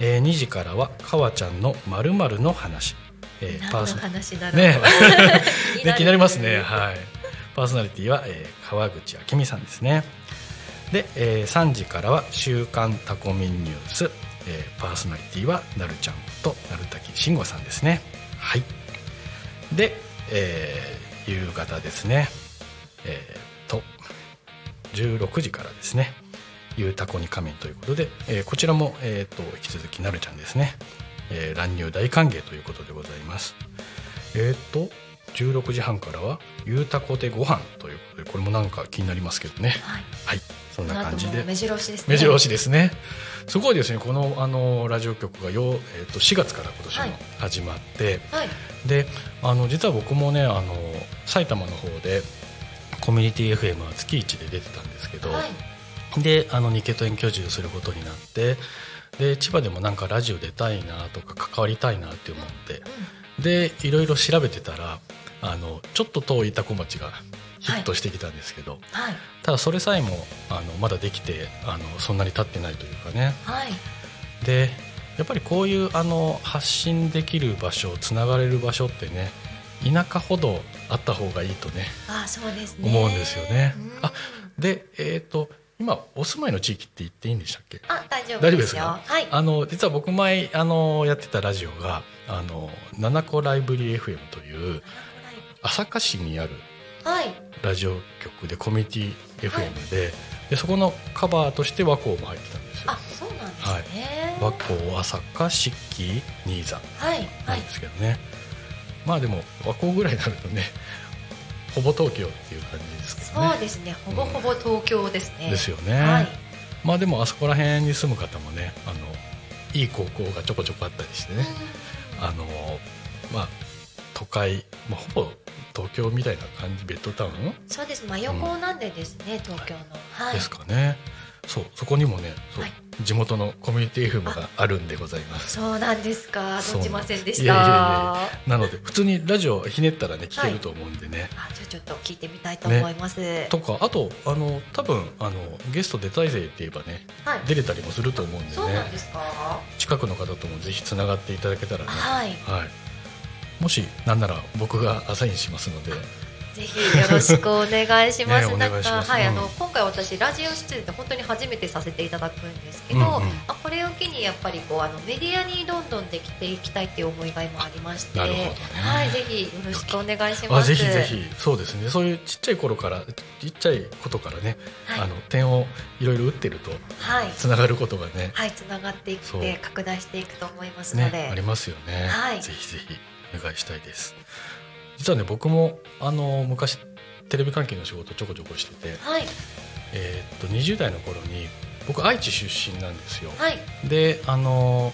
えー、2時からはかわちゃんのまるまるの話、えー、パーソ話だろうね *laughs* 気になるね気になりますね。はい。パーソナリティは、えー、川口明美さんですね。で、えー、3時からは週刊タコミンニュース、えー、パーソナリティはなるちゃんとなるたきしんごさんですね。はい。で、えー、夕方ですね。えー、と16時からですね。ゆうたこに仮面ということで、えーこちらも、えー、と引き続きなるちゃんですね、えー乱入大歓迎ということでございます。えっ、と16時半からはゆうたこでご飯ということでこれもなんか気になりますけどね。はい。はい。そんこな感じで。目白押しですね。目白押しですね。すごいですね。このあのラジオ局がよ、えー、と4月から今年はい。も始まって、はい。であの実は僕もねあの埼玉の方でコミュニティ FM は月1で出てたんですけど、はいであの日系と遠居住することになってで千葉でもなんかラジオ出たいなとか関わりたいなって思ってでいろいろ調べてたらあのちょっと遠いタコ町がヒットしてきたんですけど、はい。ただそれさえもあのまだできてあのそんなに経ってないというかね。はい。でやっぱりこういうあの発信できる場所つながれる場所ってね田舎ほどあった方がいいとねあそうですね。思うんですよね。うん。あでえっ、と今お住まいの地域って言っていいんでしたっけ？あ大丈夫ですすかはい。あの実は僕前あのやってたラジオがあの七子ライブリー FM という朝霞市にあるはい。ラジオ局でコミュニティ FM で,、でそこのカバーとして和光も入ってたんですよ。あそうなんですね。和光朝霞漆器新座はい。はい。なんですけどね、まあでも和光ぐらいになるとねほぼ東京っていう感じですけどね。そうですね。ほぼほぼ東京ですね。ですよね、はい。まあでもあそこら辺に住む方もねあのいい高校がちょこちょこあったりしてね、あのまあ都会、まあ、ほぼ東京みたいな感じベッドタウン？そうです。真横なんでですね東京の。はい。ですかね、そうそこにもねはい。地元のコミュニティ FM があるんでございます。そうなんですか。存じませんでした。なので普通にラジオひねったらね聞けると思うんでね、あじゃあちょっと聞いてみたいと思います、とかあとあの多分あのゲスト出たいぜって言えばねはい。出れたりもすると思うんでそうねなんですか。近くの方ともぜひつながっていただけたらね。はい。はい、もしなんなら僕がアサインしますのでぜひよろしくお願いします。ねおなんかはい、うんあの今回私ラジオ出演で本当に初めてさせていただくんですけど、うんうん。あこれを機にやっぱりこうあのメディアにどんどんできていきたいっていう思いが今ありまして、ね。はいぜひよろしくお願いしあます。ぜひぜひ。そうですね。そういうちっちゃい頃からちっちゃいことからね、はい。あの点をいろいろ打ってるとはい。つながることがねはいつながっていって拡大していくと思いますので、ねありますよね、はい。ぜひぜひお願いしたいです実はね僕もあの昔テレビ関係の仕事ちょこちょこしてて、はい。えーっと20代の頃に僕愛知出身なんですよ、はい。であの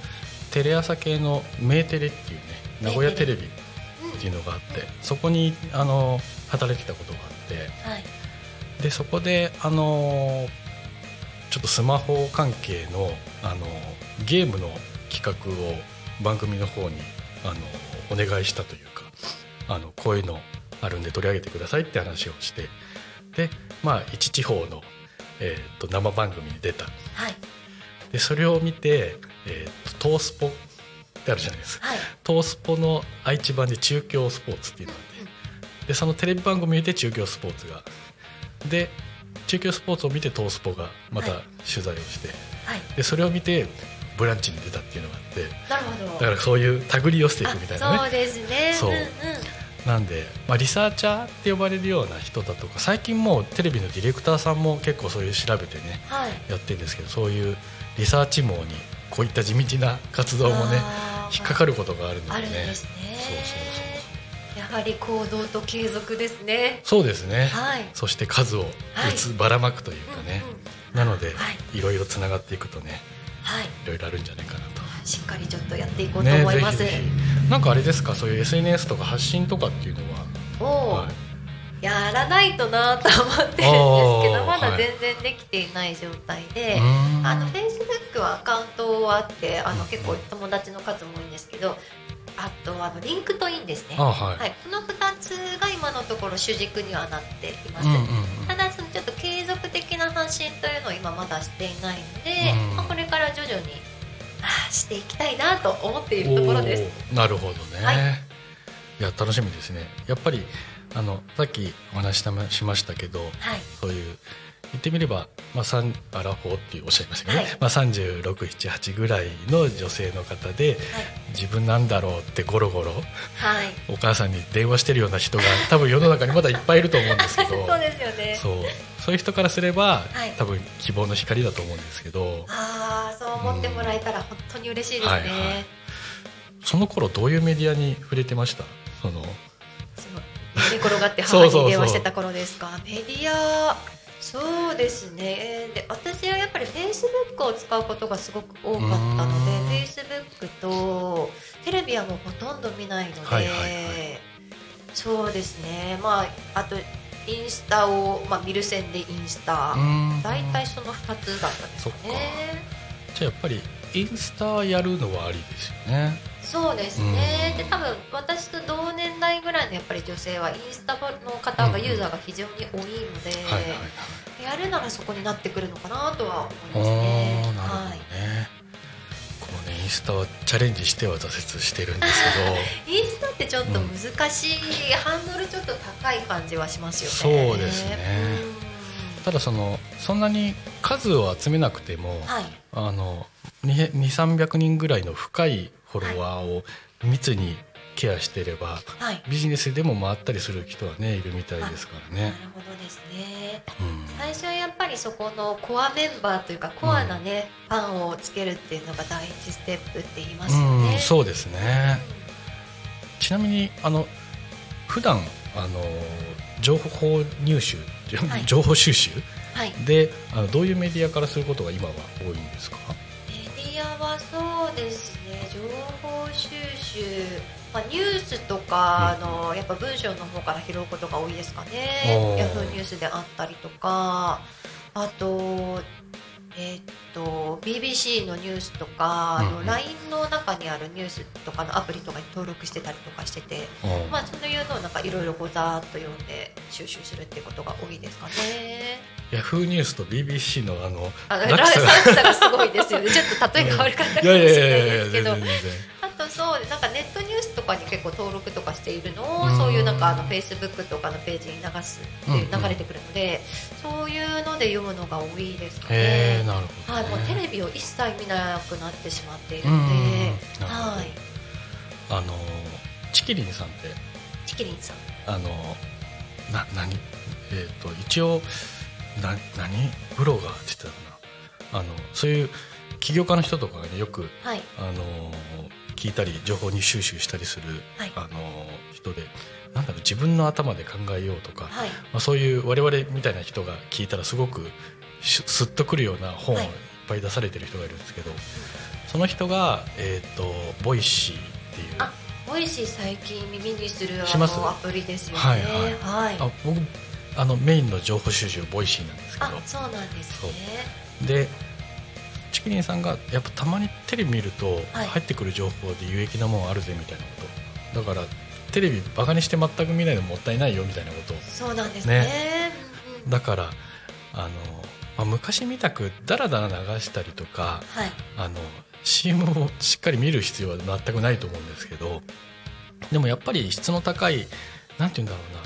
テレ朝系のメーテレっていうね名古屋テレビっていうのがあってそこにあの働いてたことがあってはい。でそこであのちょっとスマホ関係のあのゲームの企画を番組の方にあのお願いしたというかあのこういうのあるんで取り上げてくださいって話をしてでまあ一地方の、えー、と生番組に出た。はい。でそれを見て、えー、とトースポってあるじゃないですか。はい。トースポの愛知版で中京スポーツっていうのがあってでそのテレビ番組見て中京スポーツが。で中京スポーツを見てトースポがまたはい。取材をして、はい。でそれを見てブランチに出たっていうのがあって。なるほど。だからそういう手繰り寄せていくみたいなね。あそうですね。そう。んんなんで、まあ、リサーチャーって呼ばれるような人だとか最近もうテレビのディレクターさんも結構そういう調べてねはい。やってるんですけどそういうリサーチ網にこういった地道な活動もね引っかかることがあるのでね。そうそうそうやはり行動と継続ですね。そうですね、はい。そして数を打つ、ばらまくというかね、うんうんなので、はい。い。ろいろつながっていくとねはい。いろいろあるんじゃないかなと。しっかりちょっとやっていこうと思います、ぜひぜひ。なんかあれですか？そういう SNS とか発信とかっていうのは、はい。やらないとなと思ってるんですけあどーまだはい。全然できていない状態で、うーん。あのフェイスブックはアカウントはあってあうんの結構友達の数も多いんですけどあとあの LinkedIn ですね。あはい、はい、この2つが今のところ主軸にはなっています、うんうんうん。ただそのちょっと継続的な発信というのを今まだしていないので、うん。まあ、これから徐々にしていきたいなと思っているところです。なるほどね、はい。い、や楽しみですね。やっぱりあのさっきお話ししましたけどはい。そういう言ってみれば、まあ、アラフォーっておっしゃいましたけどね、はい。まあ、3678ぐらいの女性の方で自分なんだろうってゴロゴロはい、はい、お母さんに電話してるような人が多分世の中にまだいっぱいいると思うんですけど *laughs* そうですよね。そう。そういう人からすれば、はい。多分希望の光だと思うんですけどああそう思ってもらえたら本当に嬉しいですね、はいはい。その頃どういうメディアに触れてました？その寝転がって母に電話してた頃ですか？メディアそうですね。で私はやっぱりフェイスブックを使うことがすごく多かったのでフェイスブックとテレビはもうほとんど見ないので、はいはいはい。そうですね。まああとインスタを、まあ、見る線でインスタ。大体その2つだったんですね。じゃあやっぱりインスタやるのはありですよねそうですね、うん。で多分私と同年代ぐらいのやっぱり女性はインスタの方がユーザーが非常に多いので、やるならそこになってくるのかなとは思いおますね。ーなるほどね、はいこのねインスタはチャレンジしては挫折してるんです *laughs* インスタってちょっと難しい、ハンドルちょっと高い感じはしますよね。そうですね。けどただそのそんなに数を集めなくても、うんはい、あの2300人ぐらいの深いフォロワーを密にケアしてればはい、ビジネスでも回ったりする人はねいるみたいですからねなる。ほどですね。うん最初はやっぱりそこのコアメンバーというかコアなね、ファンをつけるっていうのが第一ステップって言いますよね。うん、そうですね。ちなみにあの普段あの情報入手、はい情報収集はい。であのどういうメディアからすることが今は多いんですか？ですね。情報収集、まあ、ニュースとかうん。の、やっぱ文章の方から拾うことが多いですかおねー。ヤフーニュースであったりとか。あとえーっと BBC のニュースとか、あの LINE の中にあるニュースとかのアプリとかに登録してたりとかしてて、まあ、そういうのをなんかいろいろこうざーっと読んで収集するっていうことが多いですかね。ヤフーニュースと BBC のあのあの落差がすごいですよね。ちょっと例えが悪かったかもしれないですけどそうなんかネットニュースとかに結構登録とかしているのをうん。そういうなんかあのフェイスブックとかのページに流すっていう流れてくるので、そういうので読むのが多いですかね。なるほど、はい、ね。もうテレビを一切見なくなってしまっているうんので、はい、あのチキリンさんって？チキリンさん、あのな何？えっ、と一応な何？ブロガーって言ってたかな。あのそういう起業家の人とかがねよくはい、あの聞いたり情報に収集したりする、はい。あの人でなんだろう自分の頭で考えようとか、はい、まあ、そういう我々みたいな人が聞いたらすごくしすっとくるような本をい。っはいぱい出されてる人がいるんですけど、その人が、えー、と Voicyっていうあ Voicy最近耳にするあのアプリですよね。はいはい、あ僕あのメインの情報収集 Voicyなんですけど。あ、そうなんですね。でさんがやっぱたまにテレビ見るとはい。入ってくる情報で有益なもんあるぜみたいなこと。だからテレビバカにして全く見ないのもったいないよみたいなこと。をそうなんですね。うんうん。だからあの、まあ、昔みたくダラダラ流したりとかはい、あの CM をしっかり見る必要は全くないと思うんですけどでもやっぱり質の高いなんて言うんだろうな。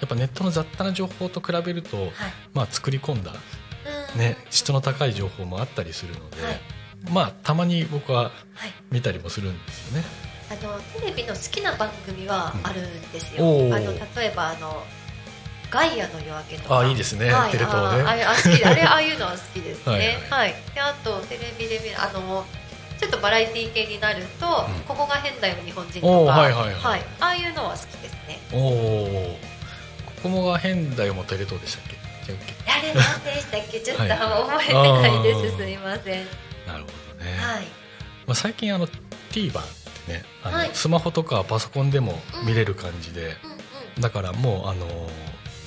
やっぱネットの雑多な情報と比べると、はい、まあ、作り込んだ、うんね、質の高い情報もあったりするので、はい。まあたまに僕ははい。見たりもするんですよね。あのテレビの好きな番組はあるんですよ。うんあの例えばあのガイアの夜明けとか。あいいですね。はい。テレ東ね。ああ好きあれああいうのは好きですね。ははい。いはい。であとテレビで見るあのちょっとバラエティー系になると、うん。ここが変だよ日本人とか、おーはいはいはいああいうのは好きですね。おおここもが変だよもテレ東でしたっけ？違うっけ？あれ何でしたっけ？ちょっとはい覚えてないです、すいません。なるほどね、はい。まあ、最近あの TVer ってねあの、はい。スマホとかパソコンでも見れる感じで、うんうん。だからもうあの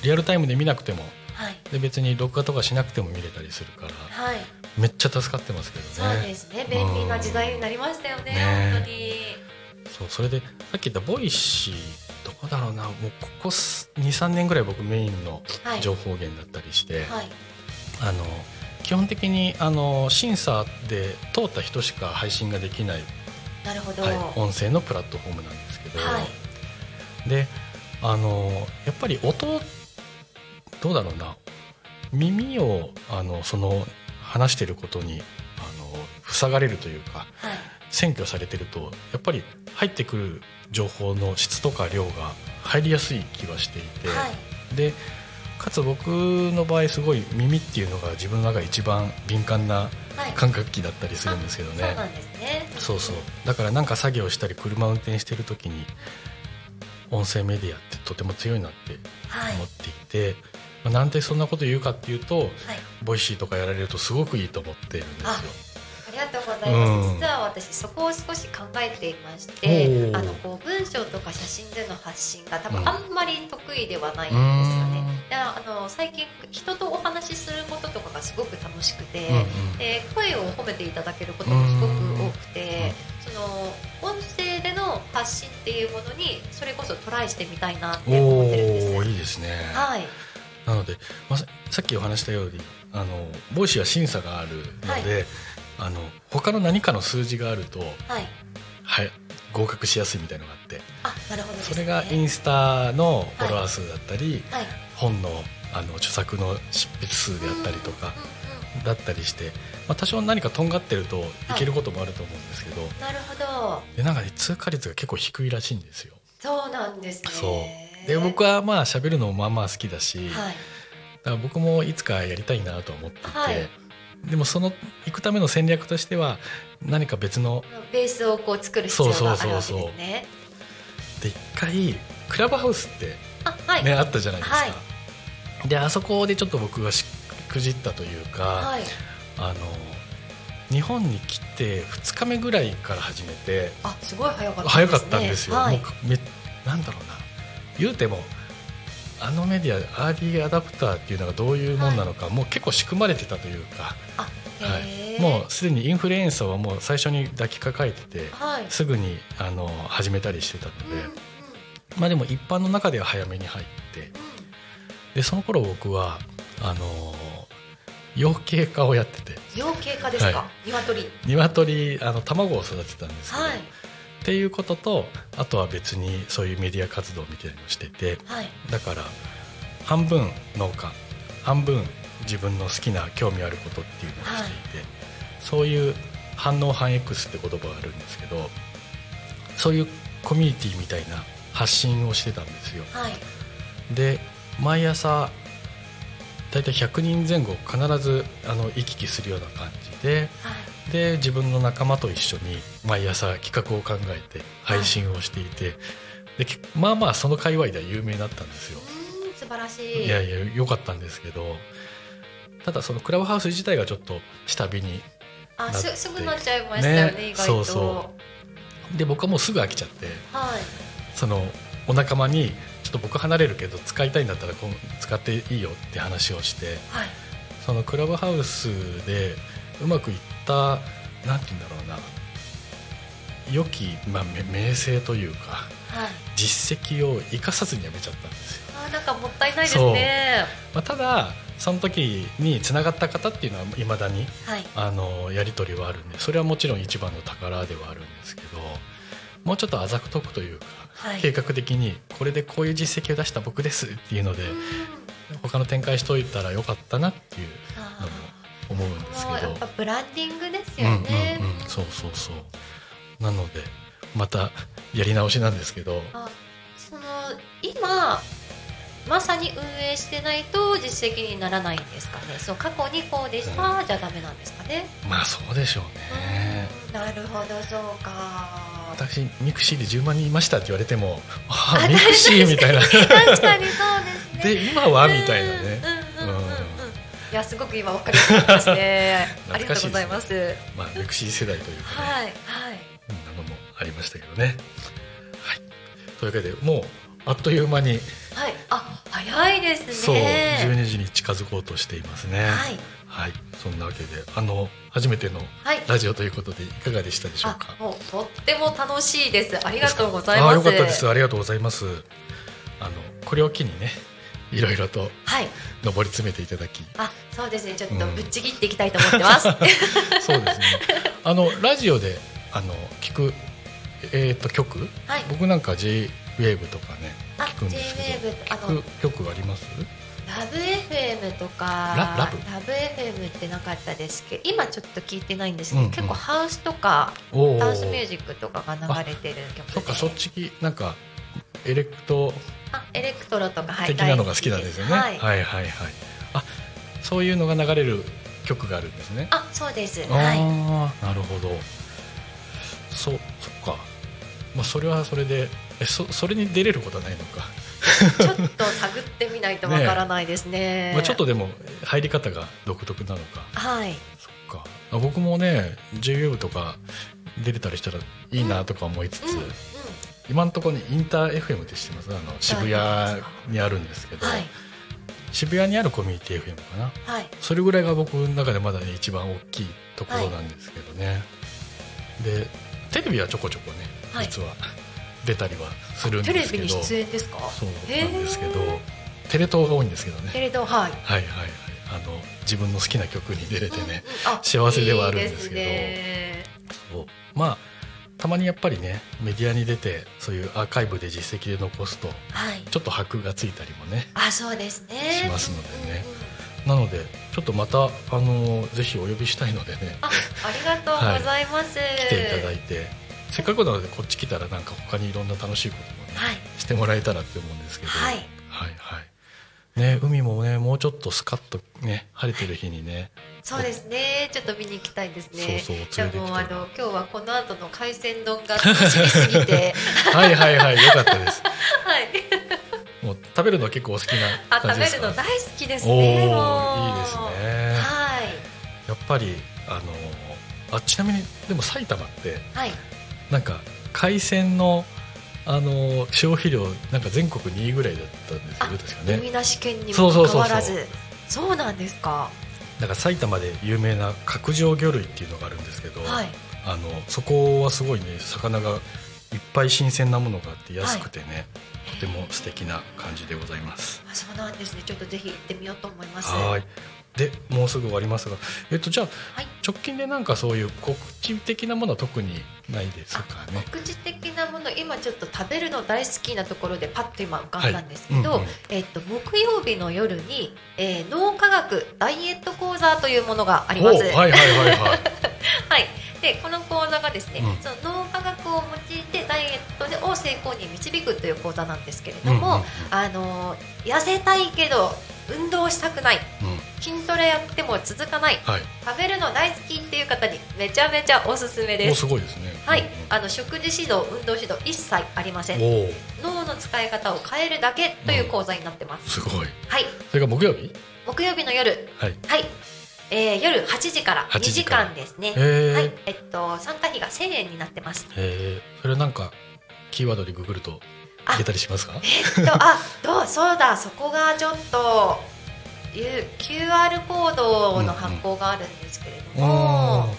リアルタイムで見なくてもはい。で別に録画とかしなくても見れたりするからはい。めっちゃ助かってますけどそうでね。すね便利な時代になりましたよねね。本当に。そうそれでさっき言った Voicyどうだろうなもうここ23年ぐらい僕メインのはい。情報源だったりして、はい。あの基本的にあの審査で通った人しか配信ができない、なるほど。はい、音声のプラットフォームなんですけど、はい。であのやっぱり音どうだろうな耳をあのその話してることにあの塞がれるというかはい占拠されてるとやっぱり入ってくる情報の質とか量が入りやすい気はしていて、はい。でかつ僕の場合すごい耳っていうのが自分の中で一番敏感なはい。感覚器だったりするんですけどね。そうなんですね。そうそう。だからなんか作業したり車運転してる時に音声メディアってとても強いなってはい。思っていて、まあなんでそんなこと言うかっていうとはい。 Voicyとかやられるとすごくいいと思ってるんですよ。ありがとうございます、うん。実は私そこを少し考えていましおてーあのこう文章とか写真での発信が多分うん。あんまり得意ではないんですうよーん。ね。であの最近人とお話しすることとかがすごく楽しくて、うんうん。で声を褒めていただけることもすごく多くて、その音声での発信っていうものにそれこそトライしてみたいなって思ってるんです。いいですね。はい。なので、まあ、ささっきお話したようにあのボイシーは審査があるので、あの他の何かの数字があると、はい。はい、合格しやすいみたいなのがあってあなるほどね、それがインスタのフォロワー数だったり、はい。本のあの著作の執筆数であったりとかだったりして、まあ、多少何かとんがってるといけることもあると思うんですけど、なるほど。でなんかね通過率が結構低いらしいんですよ。そうなんですね。そう。で僕はまあ喋るのもまあまあ好きだし、はい。だから僕もいつかやりたいなとは思っていて、はいでもその行くための戦略としては何か別のベースをこう作る必要があるわけですそう。そうそうね。で一回クラブハウスってね、あったじゃないですか、はい。であそこでちょっと僕がしくじったというか、はい。あの日本に来て2日目ぐらいから始めてあすごい早かった早かったんですよ、はい。もうめなんだろうな。言うてもあのメディアアーリーアダプターっていうのがどういうもんなのか、もう結構仕組まれてたというか、あはい、もうすでにインフルエンサーはもう最初に抱きかかえててはい。すぐにあの始めたりしてたので、うんうんまあでも一般の中では早めに入ってでその頃僕はあの養鶏家をやってて。養鶏家ですか、は鶏。鶏あの卵を育てたんですけど、はいっていうこととあとは別にそういうメディア活動みたいなのをしててはい。だから半分農家半分自分の好きな興味あることっていうのをしていて、そういう反応反 X って言葉があるんですけどそういうコミュニティみたいな発信をしてたんですよ。はい。で毎朝大体100人前後必ずあの行き来するような感じではい。で自分の仲間と一緒に毎朝企画を考えて配信をしていて、できまあまあその界隈では有名になったんですよ、素晴らしい。いやいや良かったんですけどただそのクラブハウス自体がちょっと下火にあすすぐなっちゃいましたよねね意外とそう。そで僕はもうすぐ飽きちゃってはい。そのお仲間にちょっと僕離れるけど使いたいんだったら使っていいよって話をしてはい。そのクラブハウスでうまくいったなんて言うんだろうな良き、まあ、め名声というかはい。実績を生かさずに辞めちゃったんですよ、あーなんかもったいないですね。まあ、ただその時につながった方っていうのはいまだにはい。あのやり取りはあるんでそれはもちろん一番の宝ではあるんですけどもうちょっとあざくとくというか、はい。計画的にこれでこういう実績を出した僕ですっていうのでうん。他の展開しといたらよかったなっていうあのも思うんですけど。やっぱブランディングですうんうんよね、うん、そうそうそうなのでまたやり直しなんですけど。あその今まさに運営してないと実績にならないんですかね。そう過去にこうでした、じゃダメなんですかね。まあそうでしょうね。うん。なるほどそうか。私ミクシーで10万人いましたって言われてもああミクシーみたいな。確かにそうですね。で今はみたいなね。うんうんうんうんうん。うん。いやすごく今わかりやすね。ありがとうございます。はいまあミクシー世代というかね、はいそんなのもありましたけどね。はい。というわけでもうあっという間にはい。あ早いですね。そう12時に近づこうとしていますね。はい。はい、そんなわけであの初めてのはい。ラジオということでいかがでしたでしょうあかもうとっても楽しいです。ありがとうございます。あよかったです。ありがとうございます。あのこれを機にねいろいろとはい。上り詰めていただき。あそうですね。ちょっとぶっちぎっていきたいと思ってます、*laughs* そうですね。あのラジオであの聞くえっ、と曲？はい。僕なんか J ウェーブとかねあ聞くんですけ J-WAVE あどの聞く曲あります？ラブ FM とかララブ？FM ってなかったですけど今ちょっと聞いてないんですけど、うんうん。結構ハウスとかおダンスミュージックとかが流れてる曲で。そっかそっちきなんかエレクトあエレクトロとか、はい、的なのが好きなんですよね、はい、はいはいはい。あそういうのが流れる曲があるんですね。あそうです。あはい。あなるほどそうそっか。まあそれはそれでえそそれに出れることはないのか、ちょっと探ってみないとわからないですね。まあちょっとでも入り方が独特なのか。はい。そっか。あ僕もね JWEB とか出れたりしたらいいなとか思いつつ、うんうん。今のところにインター FM って知ってます？あの渋谷にあるんですけど、はい。渋谷にあるコミュニティ FM かな？はい。それぐらいが僕の中でまだね一番大きいところなんですけどね、でテレビはちょこちょこね、はい。実は出たりはするんテレですけど。ビに出演ですか？そうなんですけど。テレ東が多いんですけど。ねテレ東はい。はいはいはい。あの自分の好きな曲に出れてね、うんうんあ幸せではあるんですけど。まあたまにやっぱりねメディアに出てそういうアーカイブで実績で残すとはい。ちょっと箔がついたりもねあそうですね。しますのでねなのでちょっとまたあのぜひお呼びしたいのでね。あありがとうございます、来ていただいて。せっかくなのでこっち来たらなんか他にいろんな楽しいこともね、はい。してもらえたらって思うんですけど。はい。はいはい。ね海もねもうちょっとスカッとね晴れてる日にねそうですね。ちょっと見に行きたいですね。じゃあもうあの今日はこの後の海鮮丼が楽しみすぎて。*laughs* はいはいはいよかったです。*laughs* はい。もう食べるの結構お好きなあ食べ感じですか？るの大好きですおねいいですね。はい。やっぱりあのあちなみにでも埼玉ってはい。なんか海鮮のあの消費量なんか全国2位ぐらいだったんですよあね確かね。海なし県にもかかわらず。そうなんですかだから埼玉で有名な角上魚類っていうのがあるんですけど、はい。あのそこはすごいね魚がいっぱい新鮮なものがあって安くてね、とても素敵な感じでございます。あそうなんですねちょっとぜひ行ってみようと思いますはいでもうすぐ終わりますが、えっと、じゃあ、はい直近でなんかそういう告知的なものは特にないですか？ね。告知的なもの今ちょっと食べるの大好きなところでパッと今浮かんだんですけど、はいうんうんえっと木曜日の夜に、えー脳科学ダイエット講座というものがあります。おはいはいはいはい。*laughs* はい、でこの講座がですね、うんその脳科学を用いてダイエットでを成功に導くという講座なんですけれども、うんうんうんあの痩せたいけど運動したくないうん筋トレやっても続かないはい。食べるの大好きっていう方にめちゃめちゃおすすめです。すごいですね。はい、あの食事指導、運動指導一切ありません。脳の使い方を変えるだけという講座になってます。すごい。はい、それが木曜日？木曜日の夜、はい。はい、えー、夜8時から8 2時間ですね。はい、えっと参加費が1000円になってます。それなんかキーワードでググるといけたりしますか？えっとあ、どう？そうだそこがちょっという QR コードの発行があるんですけれども、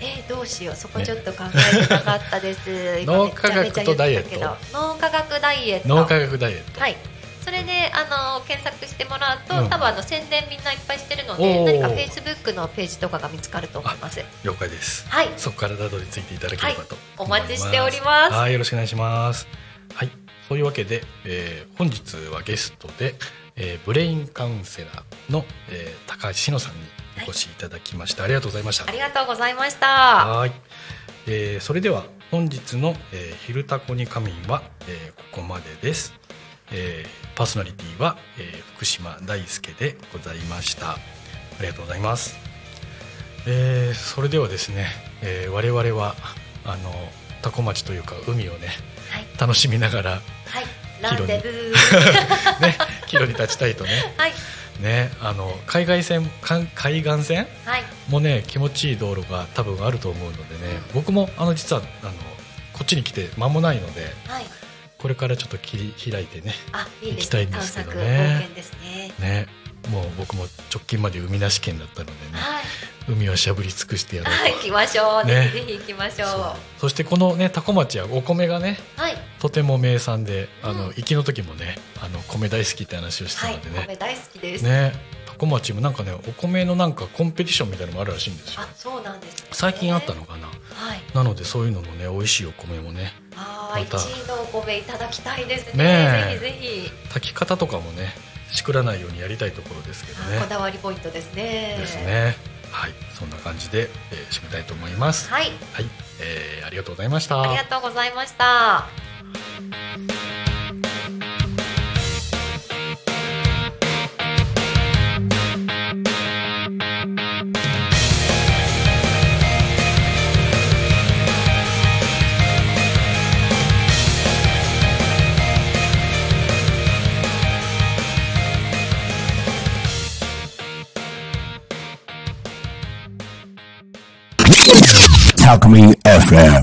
えー、どうしようそこちょっと考えてなかったです。今脳科学とダイエット脳科学ダイエット。脳科学ダイエット。はい。それであの検索してもらうと、うん多分あの宣伝みんないっぱいしてるのおでー何かフェイスブックのページとかが見つかると思います。了解です。はい。そこからたどり着いていただければとお思います、待ちしております。はい、よろしくお願いします。はい、そういうわけで、えー本日はゲストで、えーブレインカウンセラーの、えー高橋志乃さんにお越しいただきました。ありがとうございましたあ。りがとうございました。はい、えーそれでは本日の、えー、昼タコに仮眠は、えーここまでです。えーパーソナリティは、えー福島大輔でございました。ありがとうございます。えーそれではですね、えー我々はあの多古町というか海をねはい。楽しみながらはい。ランデブー。*laughs* ね帰路に立ちたいとね。はい。ねあの海外線か海岸線？はい。もね気持ちいい道路が多分あると思うのでね。僕もあの実はあのこっちに来て間もないのではいこれからちょっと切り開いてねあいきたいんですけど索ねね。ねもう僕も直近まで海なし県だったのでねはい。海をしゃぶり尽くしてやろうと、はい行きましょう。ね。ぜひぜひ行きましょう。そしてこのね多古町はお米がねはい。とても名産であの、うん。行きの時もねあの米大好きって話をしてたはいのでね、米大好きです。ね多古町もなんかねお米のなんかコンペティションみたいなのもあるらしいんですよ。あそうなんですね。最近あったのかな。はい。なのでそういうのもね美味しいお米もね。あーまた。一位のお米いただきたいですね。ねえ。ぜひぜひ。炊き方とかもねしくらないようにやりたいところですけどね。あこだわりポイントですね。ですね。はい。そんな感じで、えー締めたいと思います。はい。はい、えーありがとうございました。ありがとうございました。Alchemy FM.